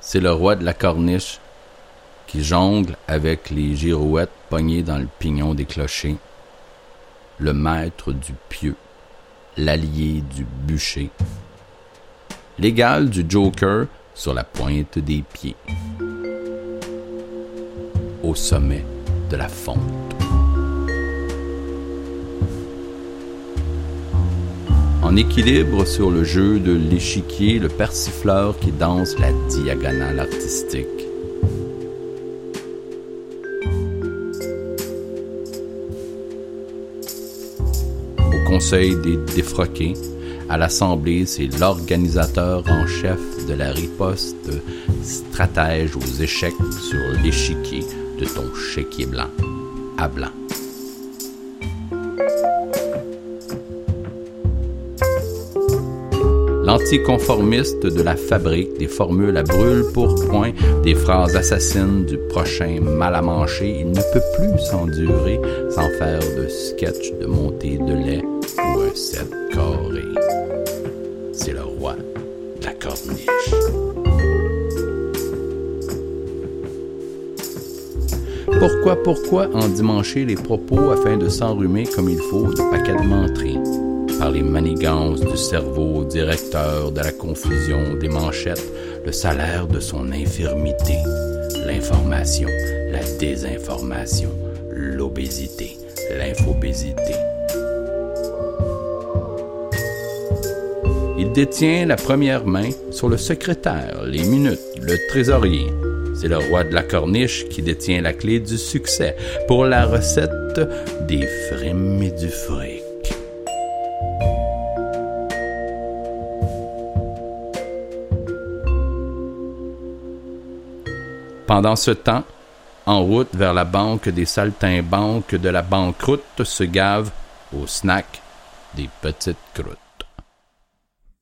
C'est le roi de la corniche qui jongle avec les girouettes pognées dans le pignon des clochers, le maître du pieu, l'allié du bûcher, l'égal du joker sur la pointe des pieds, au sommet de la fonte. En équilibre sur le jeu de l'échiquier, le persifleur qui danse la diagonale artistique. Au conseil des défroqués, à l'Assemblée, c'est l'organisateur en chef de la riposte stratège aux échecs sur l'échiquier de ton chéquier blanc à blanc. L'anticonformiste de la fabrique des formules à brûle pour point, des phrases assassines du prochain mal à manger, il ne peut plus s'endurer sans faire de sketch de montée de lait ou un set carré. C'est le roi de la corniche. Pourquoi, pourquoi endimancher les propos afin de s'enrhumer comme il faut de paquets de menteries? Par les manigances du cerveau directeur de la confusion des manchettes, le salaire de son infirmité, l'information, la désinformation, l'obésité, l'infobésité. Il détient la première main sur le secrétaire, les minutes, le trésorier. C'est le roi de la corniche qui détient la clé du succès pour la recette des frimes et du fric. Pendant ce temps, en route vers la banque des saltimbanques de la banqueroute se gave au snack des petites croûtes.